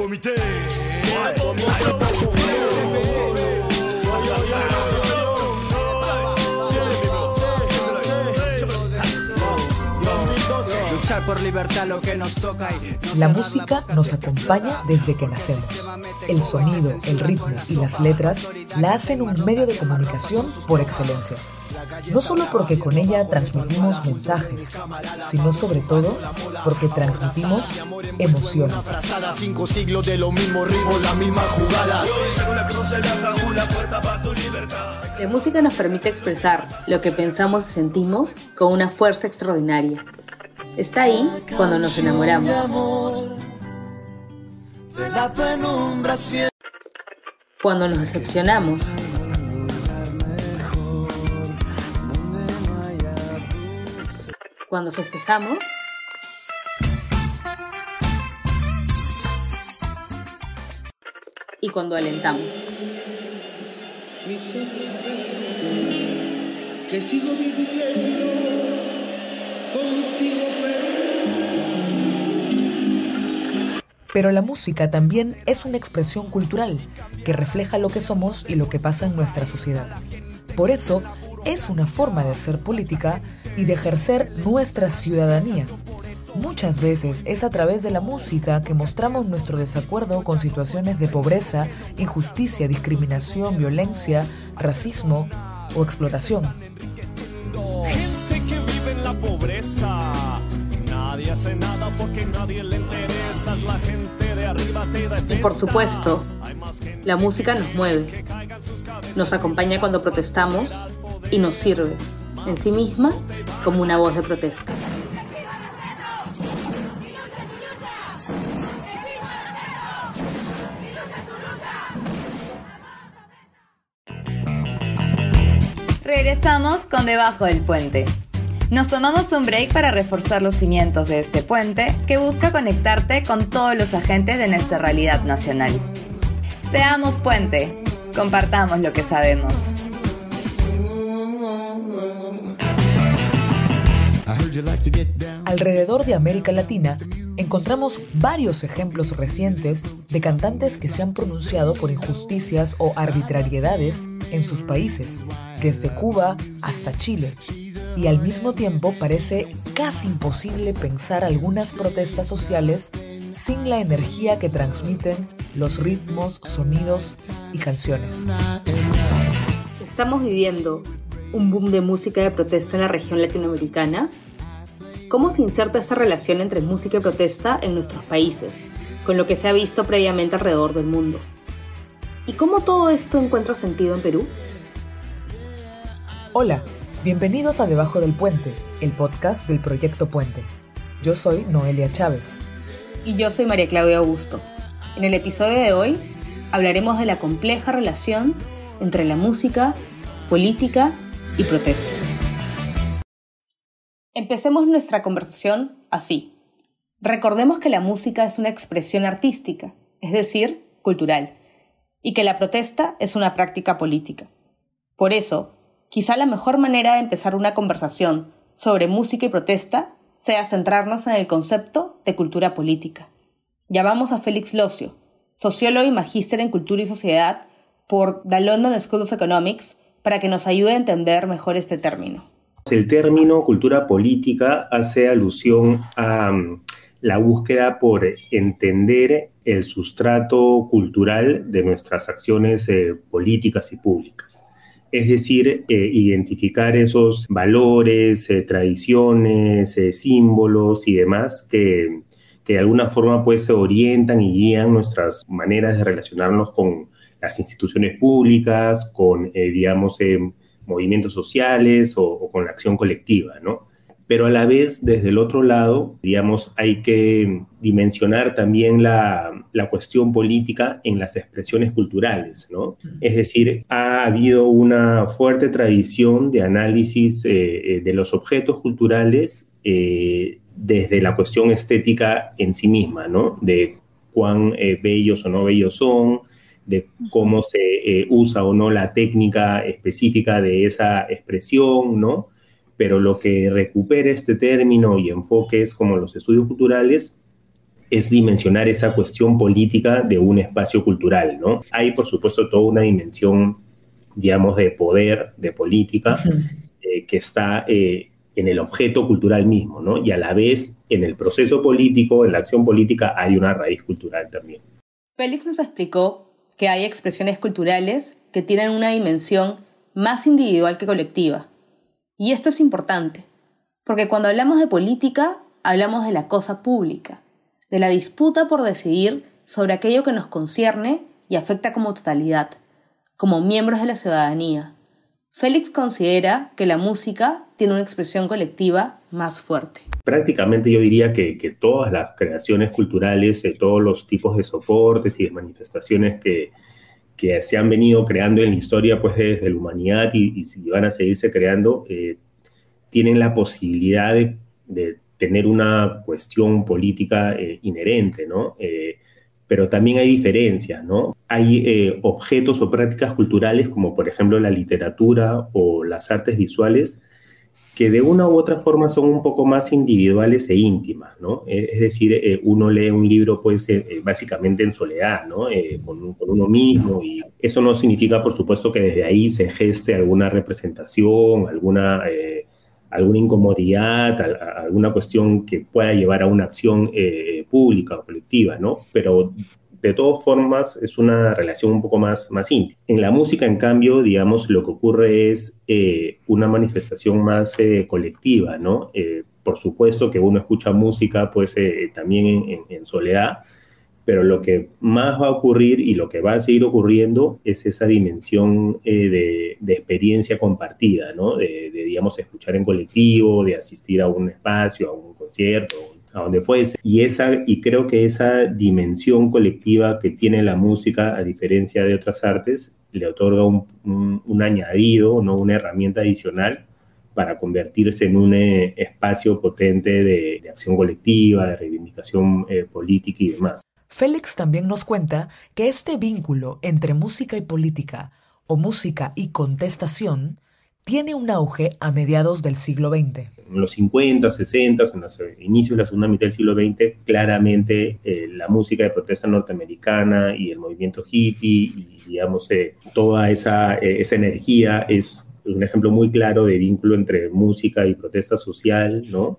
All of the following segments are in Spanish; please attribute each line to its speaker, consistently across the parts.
Speaker 1: comité.
Speaker 2: Por libertad lo que nos toca
Speaker 3: La música nos acompaña desde que nacemos. El sonido, el ritmo y las letras la hacen un medio de comunicación por excelencia. No solo porque con ella transmitimos mensajes, sino sobre todo porque transmitimos emociones.
Speaker 4: La música nos permite expresar lo que pensamos y sentimos con una fuerza extraordinaria. Está ahí cuando nos enamoramos. Cuando nos decepcionamos. Cuando festejamos. Y cuando alentamos. Que sigo viviendo
Speaker 3: pero la música también es una expresión cultural que refleja lo que somos y lo que pasa en nuestra sociedad. Por eso, es una forma de hacer política y de ejercer nuestra ciudadanía. Muchas veces es a través de la música que mostramos nuestro desacuerdo con situaciones de pobreza, injusticia, discriminación, violencia, racismo o explotación. Nadie hace nada porque nadie le interesa, la gente de arriba te Y por supuesto, la música nos mueve, nos acompaña cuando protestamos y nos sirve en sí misma como una voz de protesta.
Speaker 5: Regresamos con Debajo del Puente. Nos tomamos un break para reforzar los cimientos de este puente que busca conectarte con todos los agentes de nuestra realidad nacional. Seamos puente, compartamos lo que sabemos.
Speaker 3: Alrededor de América Latina encontramos varios ejemplos recientes de cantantes que se han pronunciado por injusticias o arbitrariedades en sus países, desde Cuba hasta Chile y al mismo tiempo parece casi imposible pensar algunas protestas sociales sin la energía que transmiten los ritmos, sonidos y canciones.
Speaker 4: ¿Estamos viviendo un boom de música de protesta en la región latinoamericana? ¿Cómo se inserta esta relación entre música y protesta en nuestros países, con lo que se ha visto previamente alrededor del mundo? ¿Y cómo todo esto encuentra sentido en Perú?
Speaker 3: Hola, Bienvenidos a Debajo del Puente, el podcast del Proyecto Puente. Yo soy Noelia Chávez.
Speaker 4: Y yo soy María Claudia Augusto. En el episodio de hoy hablaremos de la compleja relación entre la música, política y protesta. Empecemos nuestra conversación así. Recordemos que la música es una expresión artística, es decir, cultural, y que la protesta es una práctica política. Por eso, Quizá la mejor manera de empezar una conversación sobre música y protesta sea centrarnos en el concepto de cultura política. Llamamos a Félix Locio, sociólogo y magíster en cultura y sociedad por The London School of Economics, para que nos ayude a entender mejor este término.
Speaker 6: El término cultura política hace alusión a mm, la búsqueda por entender el sustrato cultural de nuestras acciones eh, políticas y públicas es decir, eh, identificar esos valores, eh, tradiciones, eh, símbolos y demás que, de alguna forma pues se orientan y guían nuestras maneras de relacionarnos con las instituciones públicas, con, digamos, movimientos sociales o, o, con la acción colectiva, ¿no? Pero a la vez, desde el otro lado, digamos, hay que dimensionar también la, cuestión política en las expresiones culturales, ¿no? Es decir, ha habido una fuerte tradición de análisis eh, eh, de los objetos culturales eh, desde la cuestión estética en sí misma, ¿no? De cuán bellos o no bellos son, de cómo se usa o no la técnica específica de esa expresión, ¿no? Pero lo que recupera este término y enfoques como los estudios culturales es dimensionar esa cuestión política de un espacio cultural, ¿no? Hay, por supuesto, toda una dimensión, digamos, de poder, de política, eh, que está eh, en el objeto cultural mismo, ¿no? Y a la vez, en el proceso político, en la acción política, hay una raíz cultural también.
Speaker 4: Félix nos explicó que hay expresiones culturales que tienen una dimensión más individual que colectiva. Y esto es importante, porque cuando hablamos de política, hablamos de la cosa pública, de la disputa por decidir sobre aquello que nos concierne y afecta como totalidad, como miembros de la ciudadanía. Félix considera que la música tiene una expresión colectiva más fuerte.
Speaker 6: Prácticamente yo diría que, todas las creaciones culturales, de todos los tipos de soportes y de manifestaciones que, que se han venido creando en la historia pues desde la humanidad y, van a seguirse creando, eh, tienen la posibilidad de tener una cuestión política eh, inherente, ¿no? Eh, pero también hay diferencias, ¿no? Hay objetos o prácticas culturales, como por ejemplo la literatura o las artes visuales, que de una u otra forma son un poco más individuales e íntimas, ¿no? Es decir, uno lee un libro, pues, básicamente en soledad, ¿no? Con, con, uno mismo, y eso no significa, por supuesto, que desde ahí se geste alguna representación, alguna alguna incomodidad, alguna cuestión que pueda llevar a una acción eh, pública o colectiva, ¿no? Pero de todas formas es una relación un poco más, más íntima. En la música, en cambio, digamos, lo que ocurre es eh, una manifestación más eh, colectiva, ¿no? por supuesto que uno escucha música, pues, también en soledad, pero lo que más va a ocurrir y lo que va a seguir ocurriendo es esa dimensión eh, de, experiencia compartida, ¿no? De, digamos, escuchar en colectivo, de asistir a un espacio, a un concierto, a donde fuese. Y, esa, y creo que esa dimensión colectiva que tiene la música, a diferencia de otras artes, le otorga un, añadido, ¿no? una herramienta adicional para convertirse en un eh, espacio potente de, acción colectiva, de reivindicación eh, política y demás.
Speaker 3: Félix también nos cuenta que este vínculo entre música y política o música y contestación tiene un auge a mediados del siglo XX.
Speaker 6: En los 50, 60, en los inicios de la segunda mitad del siglo XX, claramente eh, la música de protesta norteamericana y el movimiento hippie y, digamos, eh, toda esa, eh, esa energía es un ejemplo muy claro de vínculo entre música y protesta social, ¿no?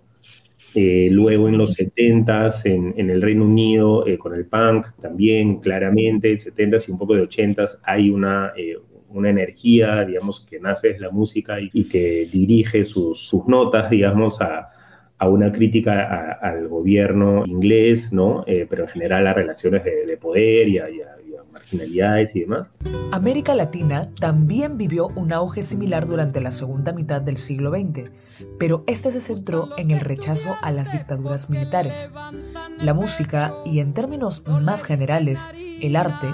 Speaker 6: Eh, luego en los 70s en, el Reino Unido eh, con el punk también claramente, 70s y un poco de 80s hay una, eh, una energía, digamos, que nace de la música y, que dirige sus, notas, digamos, a, una crítica al gobierno inglés, ¿no? pero en general a relaciones de, poder y a, y a marginalidades y demás.
Speaker 3: América Latina también vivió un auge similar durante la segunda mitad del siglo XX, pero este se centró en el rechazo a las dictaduras militares. La música y en términos más generales, el arte,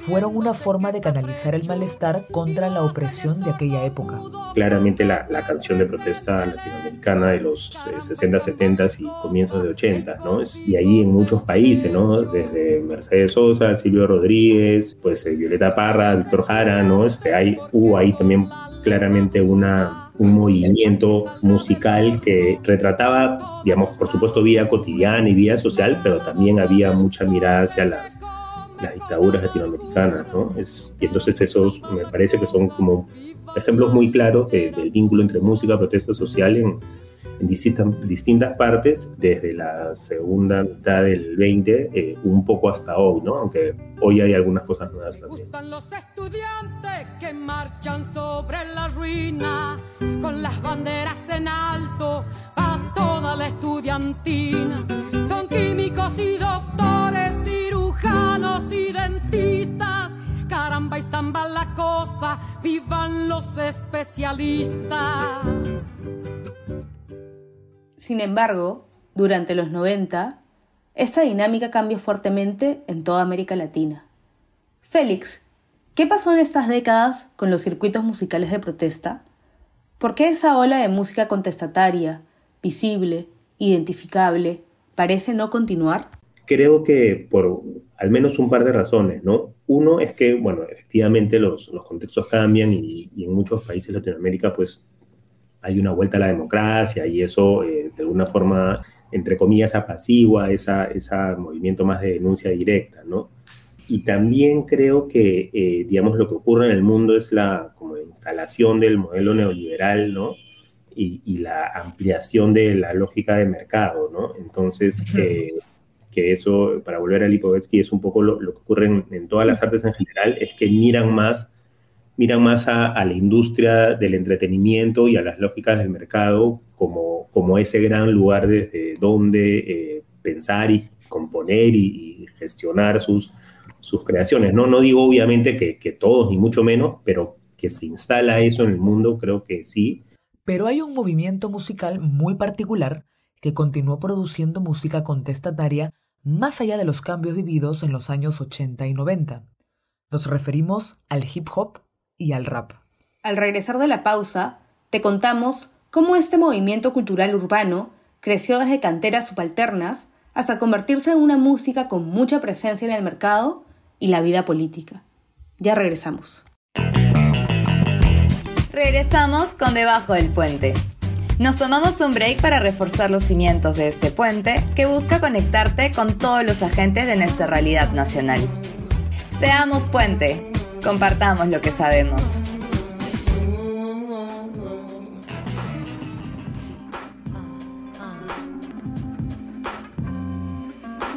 Speaker 3: fueron una forma de canalizar el malestar contra la opresión de aquella época.
Speaker 6: Claramente la, canción de protesta latinoamericana de los 60, eh, 70 y comienzos de 80, ¿no? y ahí en muchos países, ¿no? Desde Mercedes Sosa, Silvio Rodríguez, pues eh, Violeta Parra, Víctor Jara, ¿no? Este, hay, hubo ahí también claramente una, un movimiento musical que retrataba, digamos, por supuesto, vida cotidiana y vida social, pero también había mucha mirada hacia las las dictaduras latinoamericanas, ¿no? Es, y entonces esos me parece que son como ejemplos muy claros del vínculo entre música protesta social en, en distintas, distintas, partes, desde la segunda mitad del 20, eh, un poco hasta hoy, ¿no? Aunque hoy hay algunas cosas nuevas también.
Speaker 1: Gustan los estudiantes que marchan sobre la ruina, con las banderas en alto, a toda la estudiantina. Son químicos y doctores y dentistas. Caramba y zamba la cosa, vivan los especialistas.
Speaker 4: Sin embargo, durante los 90, esta dinámica cambió fuertemente en toda América Latina. Félix, ¿qué pasó en estas décadas con los circuitos musicales de protesta? ¿Por qué esa ola de música contestataria, visible, identificable, parece no continuar?
Speaker 6: Creo que por al menos un par de razones, ¿no? Uno es que, bueno, efectivamente los, los contextos cambian y, en muchos países de Latinoamérica, pues, hay una vuelta a la democracia y eso eh, de alguna forma, entre comillas, apacigua ese esa movimiento más de denuncia directa, ¿no? Y también creo que, eh, digamos, lo que ocurre en el mundo es la como instalación del modelo neoliberal, ¿no? Y, la ampliación de la lógica de mercado, ¿no? Entonces, eh, que eso, para volver a Lipovetsky, es un poco lo, que ocurre en, en, todas las artes en general, es que miran más miran más a, la industria del entretenimiento y a las lógicas del mercado como, como ese gran lugar desde donde eh, pensar y componer y, gestionar sus, sus creaciones. No, no digo obviamente que, que todos, ni mucho menos, pero que se instala eso en el mundo, creo que sí.
Speaker 3: Pero hay un movimiento musical muy particular que continuó produciendo música contestataria más allá de los cambios vividos en los años 80 y 90. Nos referimos al hip hop y al rap.
Speaker 4: Al regresar de la pausa, te contamos cómo este movimiento cultural urbano creció desde canteras subalternas hasta convertirse en una música con mucha presencia en el mercado y la vida política. Ya regresamos.
Speaker 5: Regresamos con Debajo del Puente. Nos tomamos un break para reforzar los cimientos de este puente que busca conectarte con todos los agentes de nuestra realidad nacional. Seamos puente, Compartamos lo que sabemos.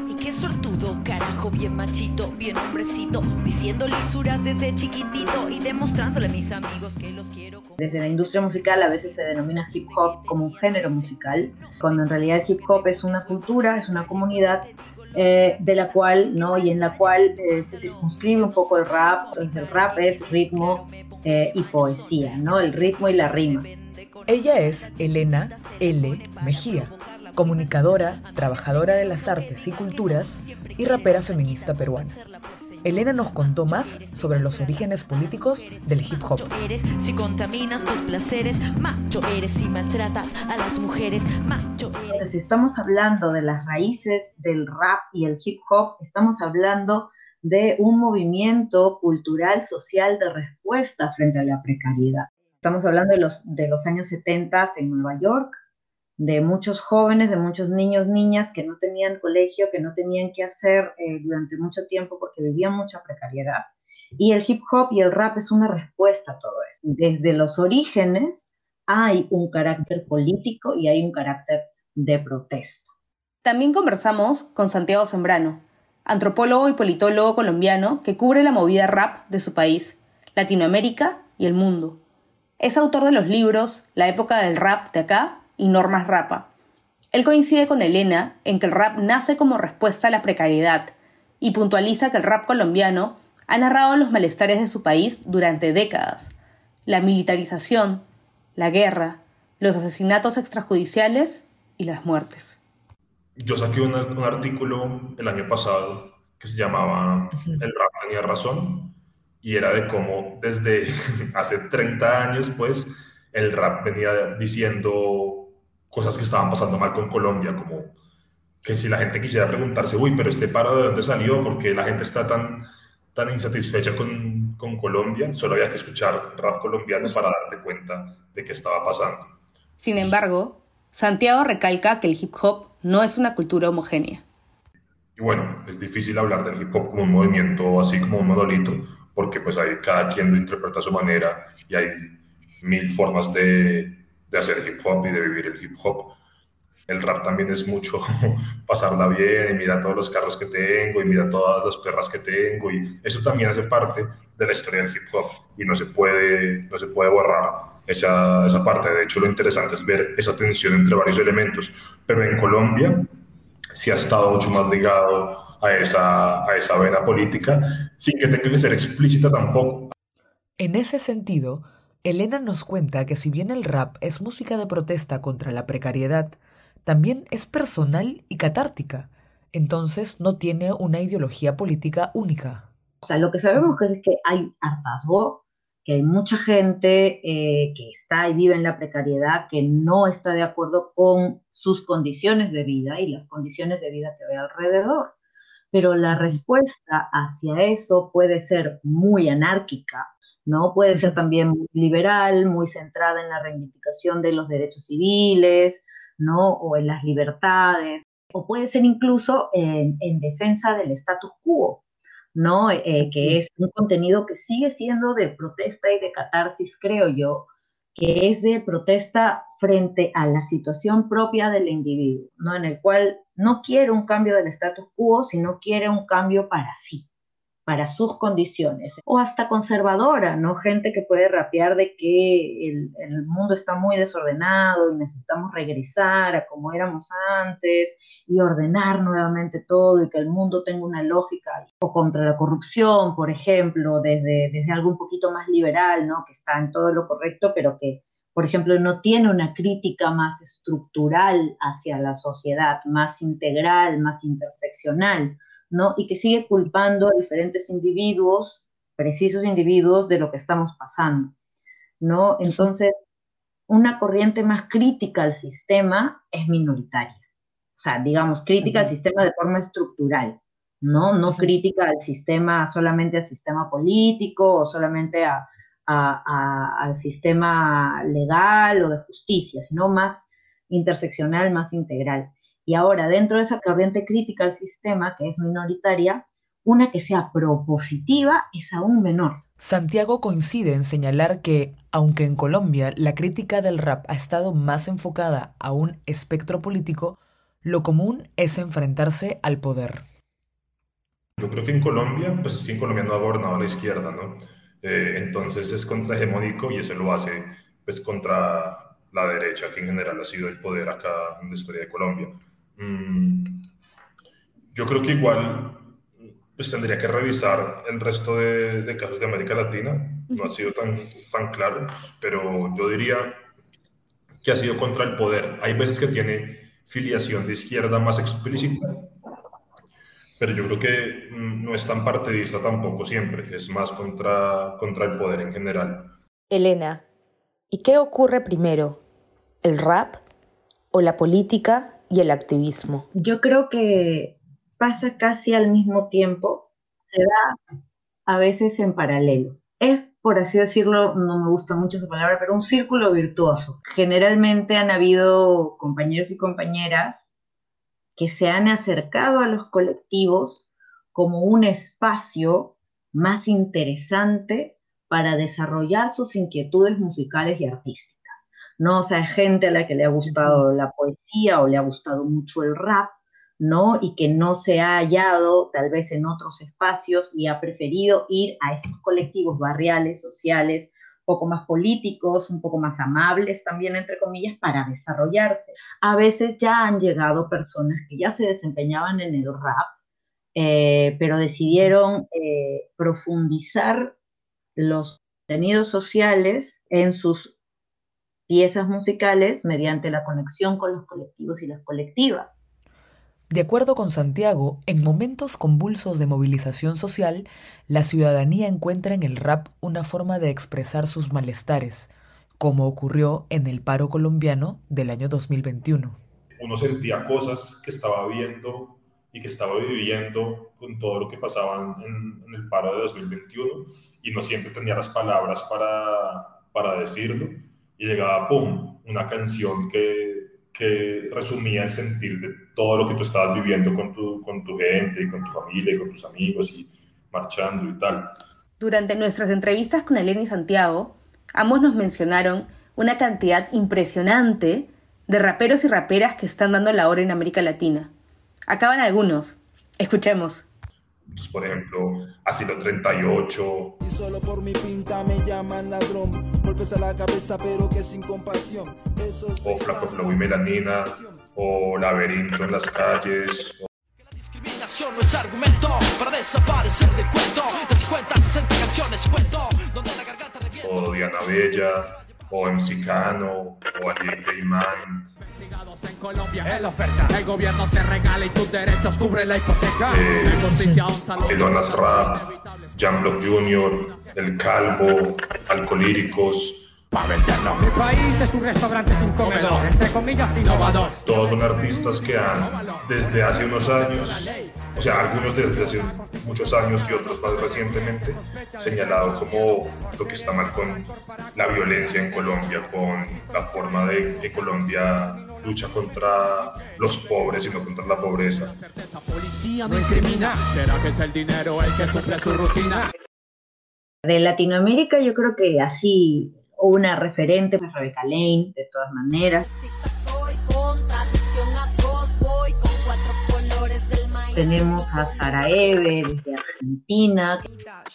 Speaker 7: Y qué sortudo, carajo, bien machito, bien hombrecito, diciendo lisuras desde chiquitito y demostrándole a mis amigos que los quiero.
Speaker 8: Desde la industria musical a veces se denomina hip hop como un género musical, cuando en realidad el hip hop es una cultura, es una comunidad eh, de la cual, ¿no? Y en la cual eh, se circunscribe un poco el rap. Entonces el rap es ritmo eh, y poesía, ¿no? El ritmo y la rima.
Speaker 3: Ella es Elena L. Mejía, comunicadora, trabajadora de las artes y culturas y rapera feminista peruana. Elena nos contó más sobre los orígenes políticos del hip hop.
Speaker 7: Eres si contaminas tus placeres, macho eres si maltratas a las mujeres, macho eres.
Speaker 8: Si estamos hablando de las raíces del rap y el hip hop, estamos hablando de un movimiento cultural, social de respuesta frente a la precariedad. Estamos hablando de los, de los años 70 en Nueva York, de muchos jóvenes, de muchos niños, niñas que no tenían colegio, que no tenían que hacer eh, durante mucho tiempo porque vivían mucha precariedad. Y el hip hop y el rap es una respuesta a todo eso. Desde los orígenes hay un carácter político y hay un carácter de protesta.
Speaker 4: También conversamos con Santiago Sembrano, antropólogo y politólogo colombiano que cubre la movida rap de su país, Latinoamérica y el mundo. Es autor de los libros La época del rap de acá y Normas Rapa. Él coincide con Elena en que el rap nace como respuesta a la precariedad y puntualiza que el rap colombiano ha narrado los malestares de su país durante décadas, la militarización, la guerra, los asesinatos extrajudiciales y las muertes.
Speaker 9: Yo saqué un, artículo el año pasado que se llamaba El rap tenía razón y era de cómo desde hace 30 años pues el rap venía diciendo cosas que estaban pasando mal con Colombia, como que si la gente quisiera preguntarse, uy, pero este paro de dónde salió, porque la gente está tan, tan insatisfecha con, con Colombia, solo había que escuchar rap colombiano para darte cuenta de qué estaba pasando.
Speaker 4: Sin embargo, Santiago recalca que el hip hop no es una cultura homogénea.
Speaker 9: Y bueno, es difícil hablar del hip hop como un movimiento así como un monolito, porque pues hay, cada quien lo interpreta a su manera y hay mil formas de, de hacer hip hop y de vivir el hip hop. El rap también es mucho pasarla bien y mira todos los carros que tengo y mira todas las perras que tengo y eso también hace parte de la historia del hip hop y no se puede, no se puede borrar esa, esa parte. De hecho, lo interesante es ver esa tensión entre varios elementos. Pero en Colombia sí ha estado mucho más ligado a esa, a esa vena política sin que tenga que ser explícita tampoco.
Speaker 3: En ese sentido, Elena nos cuenta que si bien el rap es música de protesta contra la precariedad, también es personal y catártica, entonces no tiene una ideología política única.
Speaker 8: O sea, lo que sabemos es que hay hartazgo, que hay mucha gente eh, que está y vive en la precariedad, que no está de acuerdo con sus condiciones de vida y las condiciones de vida que ve alrededor. Pero la respuesta hacia eso puede ser muy anárquica, ¿no? Puede ser también muy liberal, muy centrada en la reivindicación de los derechos civiles, ¿no? O en las libertades, o puede ser incluso en, defensa del status quo, ¿no? Eh, que es un contenido que sigue siendo de protesta y de catarsis, creo yo, que es de protesta frente a la situación propia del individuo, ¿no? En el cual no quiere un cambio del status quo, sino quiere un cambio para sí para sus condiciones, o hasta conservadora, ¿no? Gente que puede rapear de que el, mundo está muy desordenado y necesitamos regresar a como éramos antes y ordenar nuevamente todo y que el mundo tenga una lógica, o contra la corrupción, por ejemplo, desde, desde algo un poquito más liberal, ¿no? Que está en todo lo correcto, pero que, por ejemplo, no tiene una crítica más estructural hacia la sociedad, más integral, más interseccional ¿no? Y que sigue culpando a diferentes individuos, precisos individuos, de lo que estamos pasando, ¿no? Entonces, una corriente más crítica al sistema es minoritaria. O sea, digamos, crítica al sistema de forma estructural, ¿no? No crítica al sistema, solamente al sistema político o solamente al sistema legal o de justicia, sino más interseccional, más integral. Y ahora, dentro de esa corriente crítica al sistema, que es minoritaria, una que sea propositiva es aún menor.
Speaker 3: Santiago coincide en señalar que, aunque en Colombia la crítica del rap ha estado más enfocada a un espectro político, lo común es enfrentarse al poder.
Speaker 9: Yo creo que en Colombia, pues es que en Colombia no ha gobernado la izquierda, ¿no? Eh, entonces es contrahegemónico y eso lo hace pues contra la derecha, que en general ha sido el poder acá en la historia de Colombia. Mm, yo creo que igual pues tendría que revisar el resto de, casos de América Latina. No ha sido tan, tan claro, pero yo diría que ha sido contra el poder. Hay veces que tiene filiación de izquierda más explícita, pero yo creo que mm, no es tan partidista tampoco siempre, es más contra, contra el poder en general.
Speaker 5: Elena, ¿y qué ocurre primero? ¿El rap o la política y el activismo?
Speaker 8: Yo creo que pasa casi al mismo tiempo, se da a veces en paralelo. Es, por así decirlo, no me gusta mucho esa palabra, pero un círculo virtuoso. Generalmente han habido compañeros y compañeras que se han acercado a los colectivos como un espacio más interesante para desarrollar sus inquietudes musicales y artísticas. ¿No? O sea, gente a la que le ha gustado la poesía o le ha gustado mucho el rap, ¿no? Y que no se ha hallado tal vez en otros espacios y ha preferido ir a estos colectivos barriales, sociales, un poco más políticos, un poco más amables también, entre comillas, para desarrollarse. A veces ya han llegado personas que ya se desempeñaban en el rap, eh, pero decidieron eh, profundizar los contenidos sociales en sus piezas musicales mediante la conexión con los colectivos y las colectivas.
Speaker 3: De acuerdo con Santiago, en momentos convulsos de movilización social, la ciudadanía encuentra en el rap una forma de expresar sus malestares, como ocurrió en el paro colombiano del año 2021.
Speaker 9: Uno sentía cosas que estaba viendo y que estaba viviendo con todo lo que pasaba en, el paro de 2021 y no siempre tenía las palabras para, para decirlo y llegaba, ¡pum!, una canción que, que resumía el sentir de todo lo que tú estabas viviendo con tu, con tu gente y con tu familia y con tus amigos y marchando y tal.
Speaker 4: Durante nuestras entrevistas con Elena y Santiago, ambos nos mencionaron una cantidad impresionante de raperos y raperas que están dando la hora en América Latina. Acaban algunos. Escuchemos.
Speaker 9: Entonces, por ejemplo, Asilo 38. Y solo por mi pinta me llaman ladrón. Golpes a la cabeza, pero que sin compasión. o Flaco Flow y Melanina. O Laberinto en las calles. O... La discriminación no es argumento para desaparecer del cuento. De 50 60 canciones cuento. Donde la garganta O Diana Bella o MC Cano, o Aliente Mind. Investigados en Colombia, en la oferta. El gobierno se regala y tus derechos cubre la hipoteca. Eh, justicia Elonas Rap, Jamlock Jr., El Calvo, Alcolíricos. Para. Mi país es un restaurante sin comedor, entre comillas innovador. Todos son artistas que han, desde hace unos años, o sea, algunos desde hace muchos años y otros más recientemente, señalado como lo que está mal con la violencia en Colombia, con la forma de que Colombia lucha contra los pobres y no contra la pobreza.
Speaker 8: De Latinoamérica yo creo que así una referente es Rebeca Lane, de todas maneras. Tenemos a Sara Eve desde Argentina.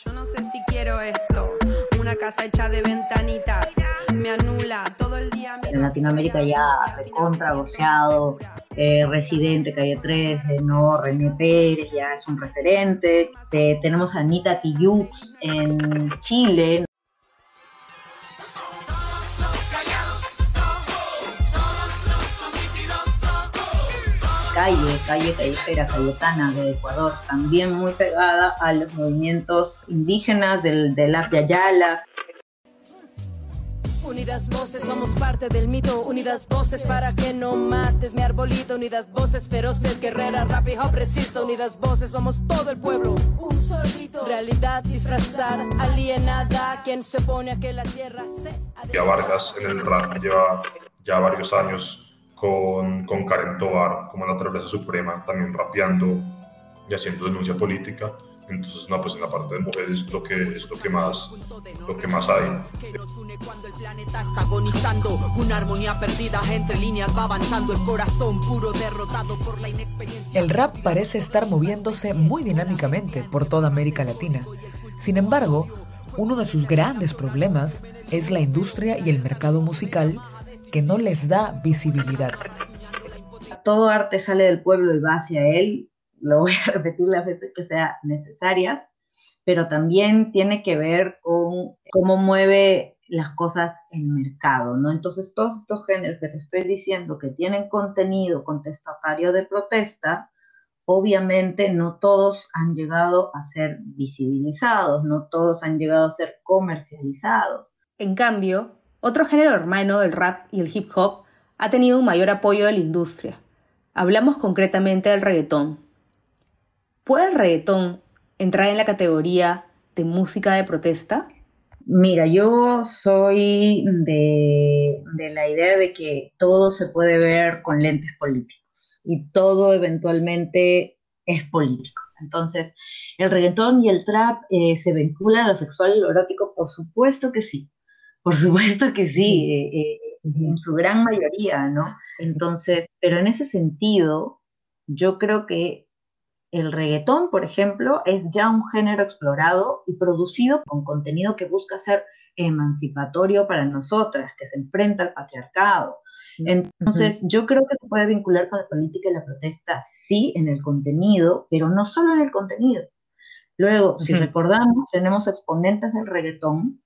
Speaker 10: Yo no sé si quiero esto, una casa hecha de ventanitas, me anula todo el día.
Speaker 8: En Latinoamérica ya recontra, goceado, eh, Residente, Calle 13, ¿no? René Pérez ya es un referente. Eh, tenemos a Anita Tijoux en Chile, calle, calle callejera cayetana de Ecuador, también muy pegada a los movimientos indígenas del, del Yala.
Speaker 10: Unidas voces, somos parte del mito. Unidas voces para que no mates mi arbolito. Unidas voces, feroces, guerreras, rap y hop, resisto. Unidas voces, somos todo el pueblo. Un solito. Realidad disfrazada, alienada. Quien se pone a que la tierra se.
Speaker 9: Ya Vargas en el rap lleva ya varios años con, con Karen Tovar como naturaleza suprema, también rapeando y haciendo denuncia política. Entonces, no, pues en la parte de mujeres es lo que, es lo que, más, lo que más hay.
Speaker 10: Cuando el planeta está agonizando, una armonía perdida entre líneas va avanzando, el corazón puro derrotado por la inexperiencia.
Speaker 3: El rap parece estar moviéndose muy dinámicamente por toda América Latina. Sin embargo, uno de sus grandes problemas es la industria y el mercado musical que no les da visibilidad.
Speaker 8: Todo arte sale del pueblo y va hacia él, lo voy a repetir las veces que sea necesarias, pero también tiene que ver con cómo mueve las cosas el mercado, ¿no? Entonces, todos estos géneros que te estoy diciendo que tienen contenido contestatario de protesta, obviamente no todos han llegado a ser visibilizados, no todos han llegado a ser comercializados.
Speaker 4: En cambio, otro género hermano del rap y el hip hop ha tenido un mayor apoyo de la industria. Hablamos concretamente del reggaetón. ¿Puede el reggaetón entrar en la categoría de música de protesta?
Speaker 8: Mira, yo soy de, la idea de que todo se puede ver con lentes políticos y todo eventualmente es político. Entonces, ¿el reggaetón y el trap eh, se vinculan a lo sexual y lo erótico? Por supuesto que sí. Por supuesto que sí, eh, eh, en su gran mayoría, ¿no? Entonces, pero en ese sentido, yo creo que el reggaetón, por ejemplo, es ya un género explorado y producido con contenido que busca ser emancipatorio para nosotras, que se enfrenta al patriarcado. Entonces, yo creo que se puede vincular con la política y la protesta, sí, en el contenido, pero no solo en el contenido. Luego, si recordamos, tenemos exponentes del reggaetón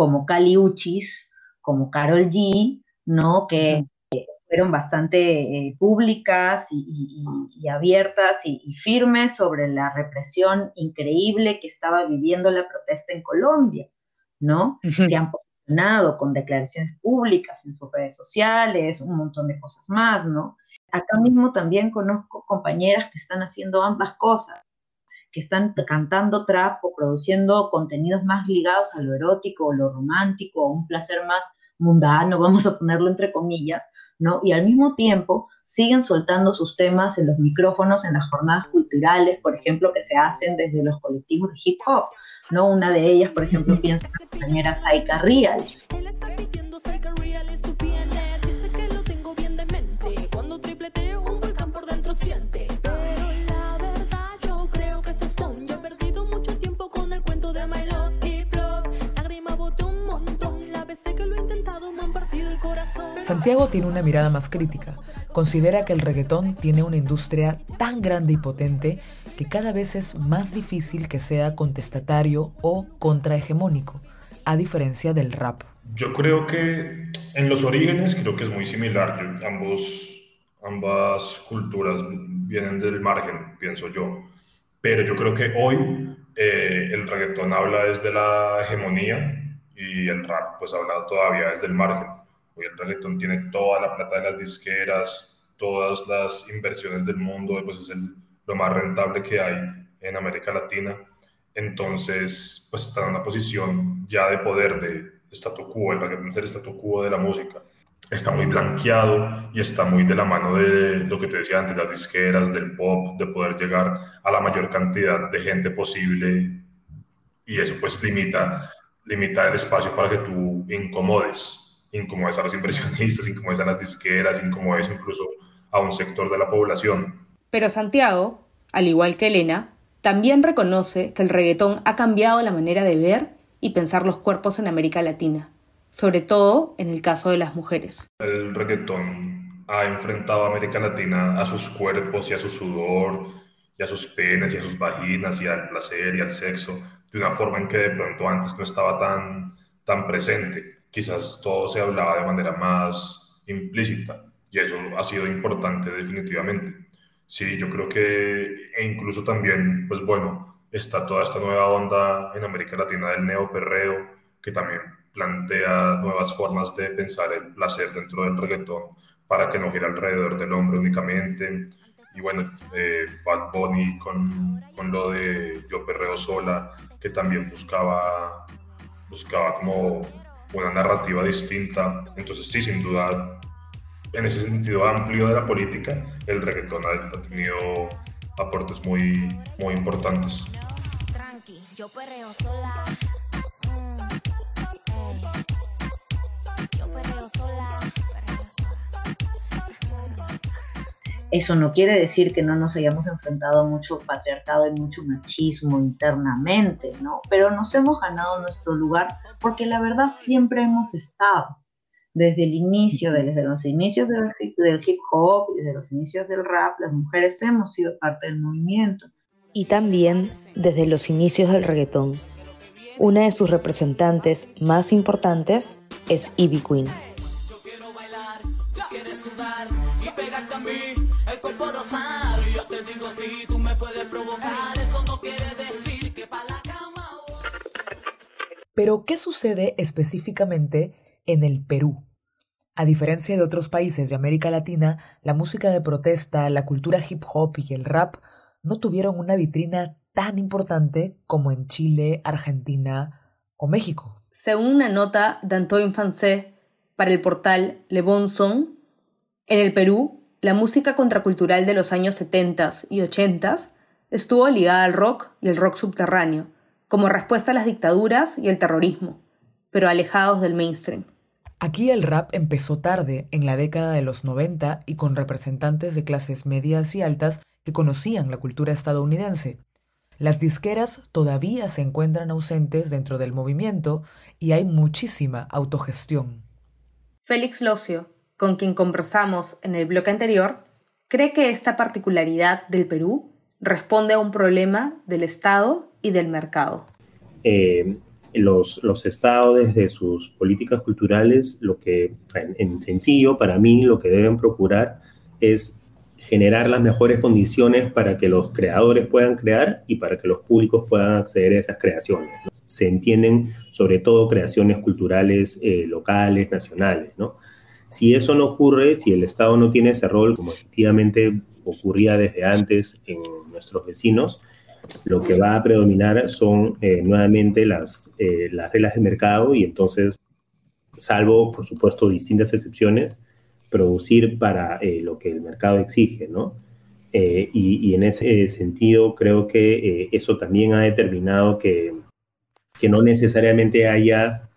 Speaker 8: como Cali Uchis, como Carol G, ¿no? Que fueron bastante eh, públicas y, abiertas y, firmes sobre la represión increíble que estaba viviendo la protesta en Colombia, ¿no? Se han posicionado con declaraciones públicas en sus redes sociales, un montón de cosas más, ¿no? Acá mismo también conozco compañeras que están haciendo ambas cosas que están cantando trap o produciendo contenidos más ligados a lo erótico o lo romántico o un placer más mundano, vamos a ponerlo entre comillas, ¿no? Y al mismo tiempo siguen soltando sus temas en los micrófonos en las jornadas culturales, por ejemplo, que se hacen desde los colectivos de hip hop, ¿no? Una de ellas, por ejemplo, pienso en la compañera Saika Real.
Speaker 3: Santiago tiene una mirada más crítica. Considera que el reggaetón tiene una industria tan grande y potente que cada vez es más difícil que sea contestatario o contrahegemónico, a diferencia del rap.
Speaker 9: Yo creo que en los orígenes creo que es muy similar. ambos, ambas culturas vienen del margen, pienso yo. Pero yo creo que hoy eh, el reggaetón habla desde la hegemonía y el rap pues habla todavía desde el margen Hoy el reggaetón tiene toda la plata de las disqueras, todas las inversiones del mundo, pues es el, lo más rentable que hay en América Latina. Entonces, pues está en una posición ya de poder de statu quo, el reggaetón es el statu quo de la música. Está muy blanqueado y está muy de la mano de lo que te decía antes, las disqueras, del pop, de poder llegar a la mayor cantidad de gente posible y eso pues limita, limita el espacio para que tú incomodes, incomodes a los inversionistas, incomodes a las disqueras, incomodes incluso a un sector de la población.
Speaker 4: Pero Santiago, al igual que Elena, también reconoce que el reggaetón ha cambiado la manera de ver y pensar los cuerpos en América Latina, sobre todo en el caso de las mujeres.
Speaker 9: El reggaetón ha enfrentado a América Latina a sus cuerpos y a su sudor, y a sus penes y a sus vaginas y al placer y al sexo de una forma en que de pronto antes no estaba tan, tan presente. Quizás todo se hablaba de manera más implícita y eso ha sido importante definitivamente. Sí, yo creo que e incluso también, pues bueno, está toda esta nueva onda en América Latina del neoperreo, que también plantea nuevas formas de pensar el placer dentro del reggaetón para que no gire alrededor del hombre únicamente. Y bueno, eh, Bad Bunny con, con, lo de Yo Perreo Sola, que también buscaba, buscaba como una narrativa distinta. Entonces sí, sin duda, en ese sentido amplio de la política, el reggaetón ha, tenido aportes muy, muy importantes. Tranqui,
Speaker 8: yo perreo sola. Eso no quiere decir que no nos hayamos enfrentado a mucho patriarcado y mucho machismo internamente, ¿no? Pero nos hemos ganado nuestro lugar porque la verdad siempre hemos estado desde el inicio, desde los inicios del, del hip hop, desde los inicios del rap, las mujeres hemos sido parte del movimiento.
Speaker 5: Y también desde los inicios del reggaetón. Una de sus representantes más importantes es Ivy Queen.
Speaker 3: Pero, ¿qué sucede específicamente en el Perú. A diferencia de otros países de América Latina, la música de protesta, la cultura hip hop y el rap no tuvieron una vitrina tan importante como en Chile, Argentina o México.
Speaker 4: Según una nota de Antoine Fancé para el portal Le Bon Son, en el Perú, la música contracultural de los años 70 y 80 estuvo ligada al rock y el rock subterráneo, como respuesta a las dictaduras y el terrorismo pero alejados del mainstream.
Speaker 3: Aquí el rap empezó tarde, en la década de los 90, y con representantes de clases medias y altas que conocían la cultura estadounidense. Las disqueras todavía se encuentran ausentes dentro del movimiento y hay muchísima autogestión.
Speaker 4: Félix Locio, con quien conversamos en el bloque anterior, cree que esta particularidad del Perú responde a un problema del Estado y del mercado.
Speaker 6: Eh, los, los estados desde sus políticas culturales, lo que en, sencillo para mí lo que deben procurar es generar las mejores condiciones para que los creadores puedan crear y para que los públicos puedan acceder a esas creaciones. Se entienden sobre todo creaciones culturales eh, locales, nacionales. ¿no? Si eso no ocurre, si el Estado no tiene ese rol, como efectivamente ocurría desde antes en nuestros vecinos, lo que va a predominar son eh, nuevamente las, eh, las reglas de mercado y entonces, salvo, por supuesto, distintas excepciones, producir para eh, lo que el mercado exige, ¿no? Y, en ese sentido, creo que eso también ha determinado que, que no necesariamente haya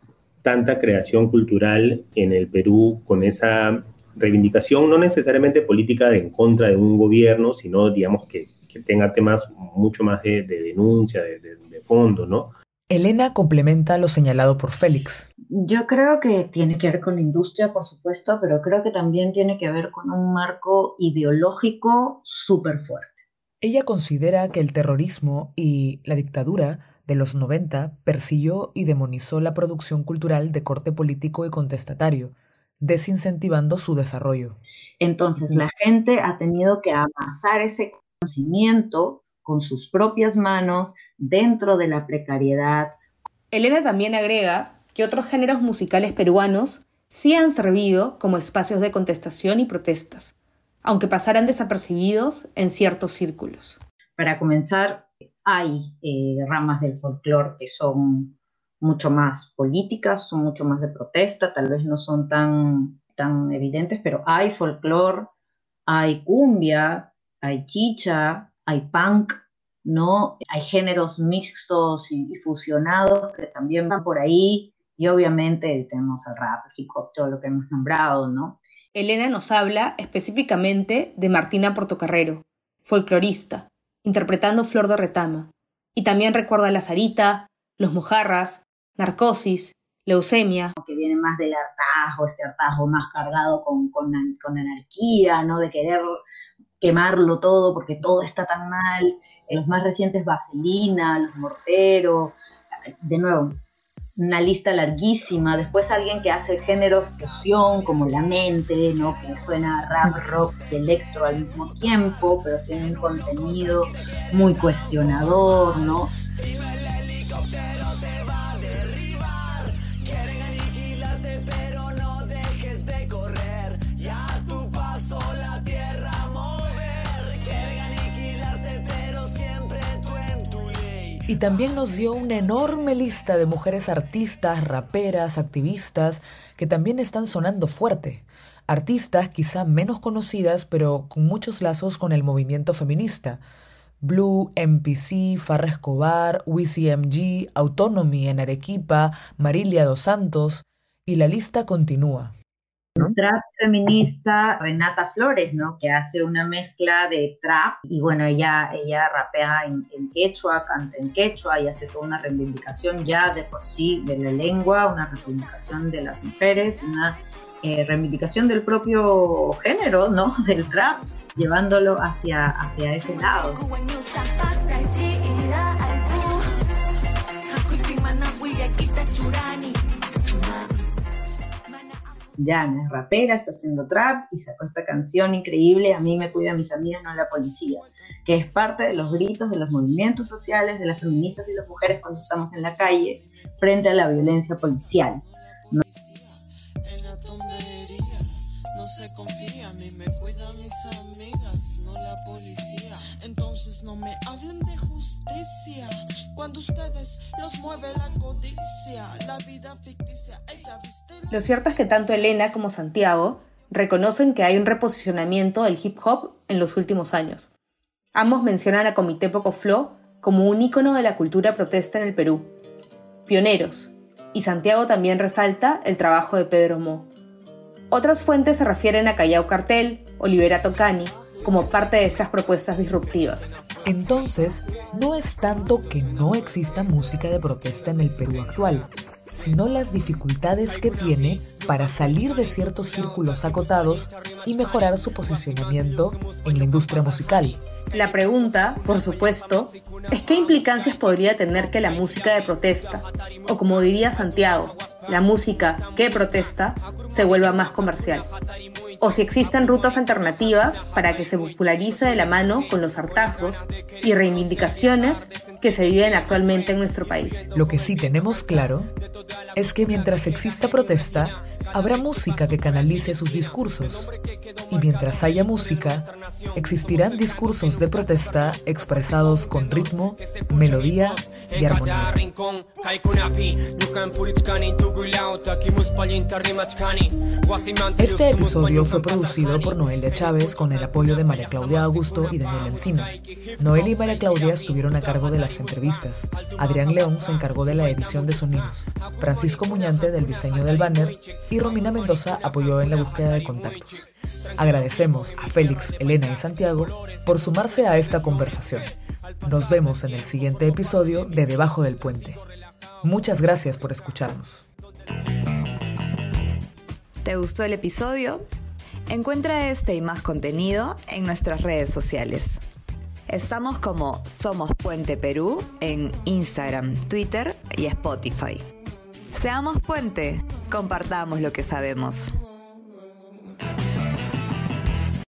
Speaker 6: tanta creación cultural en el Perú con esa reivindicación, no necesariamente política de en contra de un gobierno, sino, digamos, que que tenga temas mucho más de, denuncia, de, de, fondo, ¿no?
Speaker 3: Elena complementa lo señalado por Félix.
Speaker 8: Yo creo que tiene que ver con la industria, por supuesto, pero creo que también tiene que ver con un marco ideológico súper fuerte.
Speaker 3: Ella considera que el terrorismo y la dictadura de los 90 persiguió y demonizó la producción cultural de corte político y contestatario, desincentivando su desarrollo.
Speaker 8: Entonces la gente ha tenido que amasar ese conocimiento con sus propias manos dentro de la precariedad.
Speaker 4: Elena también agrega que otros géneros musicales peruanos sí han servido como espacios de contestación y protestas, aunque pasaran desapercibidos en ciertos círculos.
Speaker 8: Para comenzar, hay eh, ramas del folclore que son mucho más políticas, son mucho más de protesta, tal vez no son tan, tan evidentes, pero hay folclore, hay cumbia, hay chicha, hay punk, ¿no? Hay géneros mixtos y, fusionados que también van por ahí, y obviamente tenemos el rap, el hip hop, todo lo que hemos nombrado, ¿no?
Speaker 4: Elena nos habla específicamente de Martina Portocarrero, folclorista, interpretando Flor de Retama, y también recuerda a la Sarita, los mojarras, narcosis, leucemia.
Speaker 8: Que viene más del hartazgo, este hartazgo más cargado con, con, con anarquía, ¿no? De querer quemarlo todo porque todo está tan mal. En los más recientes, Vaselina, Los Morteros, de nuevo, una lista larguísima. Después alguien que hace géneros fusión, como La Mente, ¿no? que suena rap, rock y electro al mismo tiempo, pero tiene un contenido muy cuestionador, ¿no?
Speaker 3: Y también nos dio una enorme lista de mujeres artistas, raperas, activistas, que también están sonando fuerte. Artistas quizá menos conocidas, pero con muchos lazos con el movimiento feminista. Blue, MPC, Farra Escobar, WCMG, Autonomy en Arequipa, Marilia dos Santos, y la lista continúa.
Speaker 8: Trap feminista Renata Flores, ¿no? Que hace una mezcla de trap y bueno, ella, ella rapea en, quechua, canta en quechua y hace toda una reivindicación ya de por sí de la lengua, una reivindicación de las mujeres, una eh, reivindicación del propio género, ¿no? Del trap, llevándolo hacia, hacia ese lado. Ya no es rapera, está haciendo trap y sacó esta canción increíble, A mí me cuida mis amigas, no la policía, que es parte de los gritos de los movimientos sociales, de las feministas y las mujeres cuando estamos en la calle frente a la violencia policial. No se confía, a mí me cuidan mis amigas, no la policía. Entonces no me hablen de justicia. Cuando ustedes los mueve la codicia, la vida ficticia, ella viste.
Speaker 4: Lo cierto es que tanto Elena como Santiago reconocen que hay un reposicionamiento del hip hop en los últimos años. Ambos mencionan a Comité Poco Flow como un ícono de la cultura protesta en el Perú. Pioneros. Y Santiago también resalta el trabajo de Pedro Mo. Otras fuentes se refieren a Callao Cartel o Liberato Cani como parte de estas propuestas disruptivas.
Speaker 3: Entonces, no es tanto que no exista música de protesta en el Perú actual, sino las dificultades que tiene para salir de ciertos círculos acotados y mejorar su posicionamiento en la industria musical.
Speaker 4: La pregunta, por supuesto, es qué implicancias podría tener que la música de protesta, o como diría Santiago, la música que protesta, se vuelva más comercial. O si existen rutas alternativas para que se popularice de la mano con los hartazgos y reivindicaciones que se viven actualmente en nuestro país.
Speaker 3: Lo que sí tenemos claro es que mientras exista protesta, habrá música que canalice sus discursos. Y mientras haya música, existirán discursos de protesta expresados con ritmo, melodía y armonía. Este episodio fue producido por Noelia Chávez con el apoyo de María Claudia Augusto y Daniel Encinas. Noelia y María Claudia estuvieron a cargo de las entrevistas. Adrián León se encargó de la edición de sonidos. Francisco Muñante del diseño del banner y Romina Mendoza apoyó en la búsqueda de contactos. Agradecemos a Félix, Elena y Santiago por sumarse a esta conversación. Nos vemos en el siguiente episodio de Debajo del Puente. Muchas gracias por escucharnos.
Speaker 5: ¿Te gustó el episodio? Encuentra este y más contenido en nuestras redes sociales. Estamos como Somos Puente Perú en Instagram, Twitter y Spotify. Seamos puente, compartamos lo que sabemos.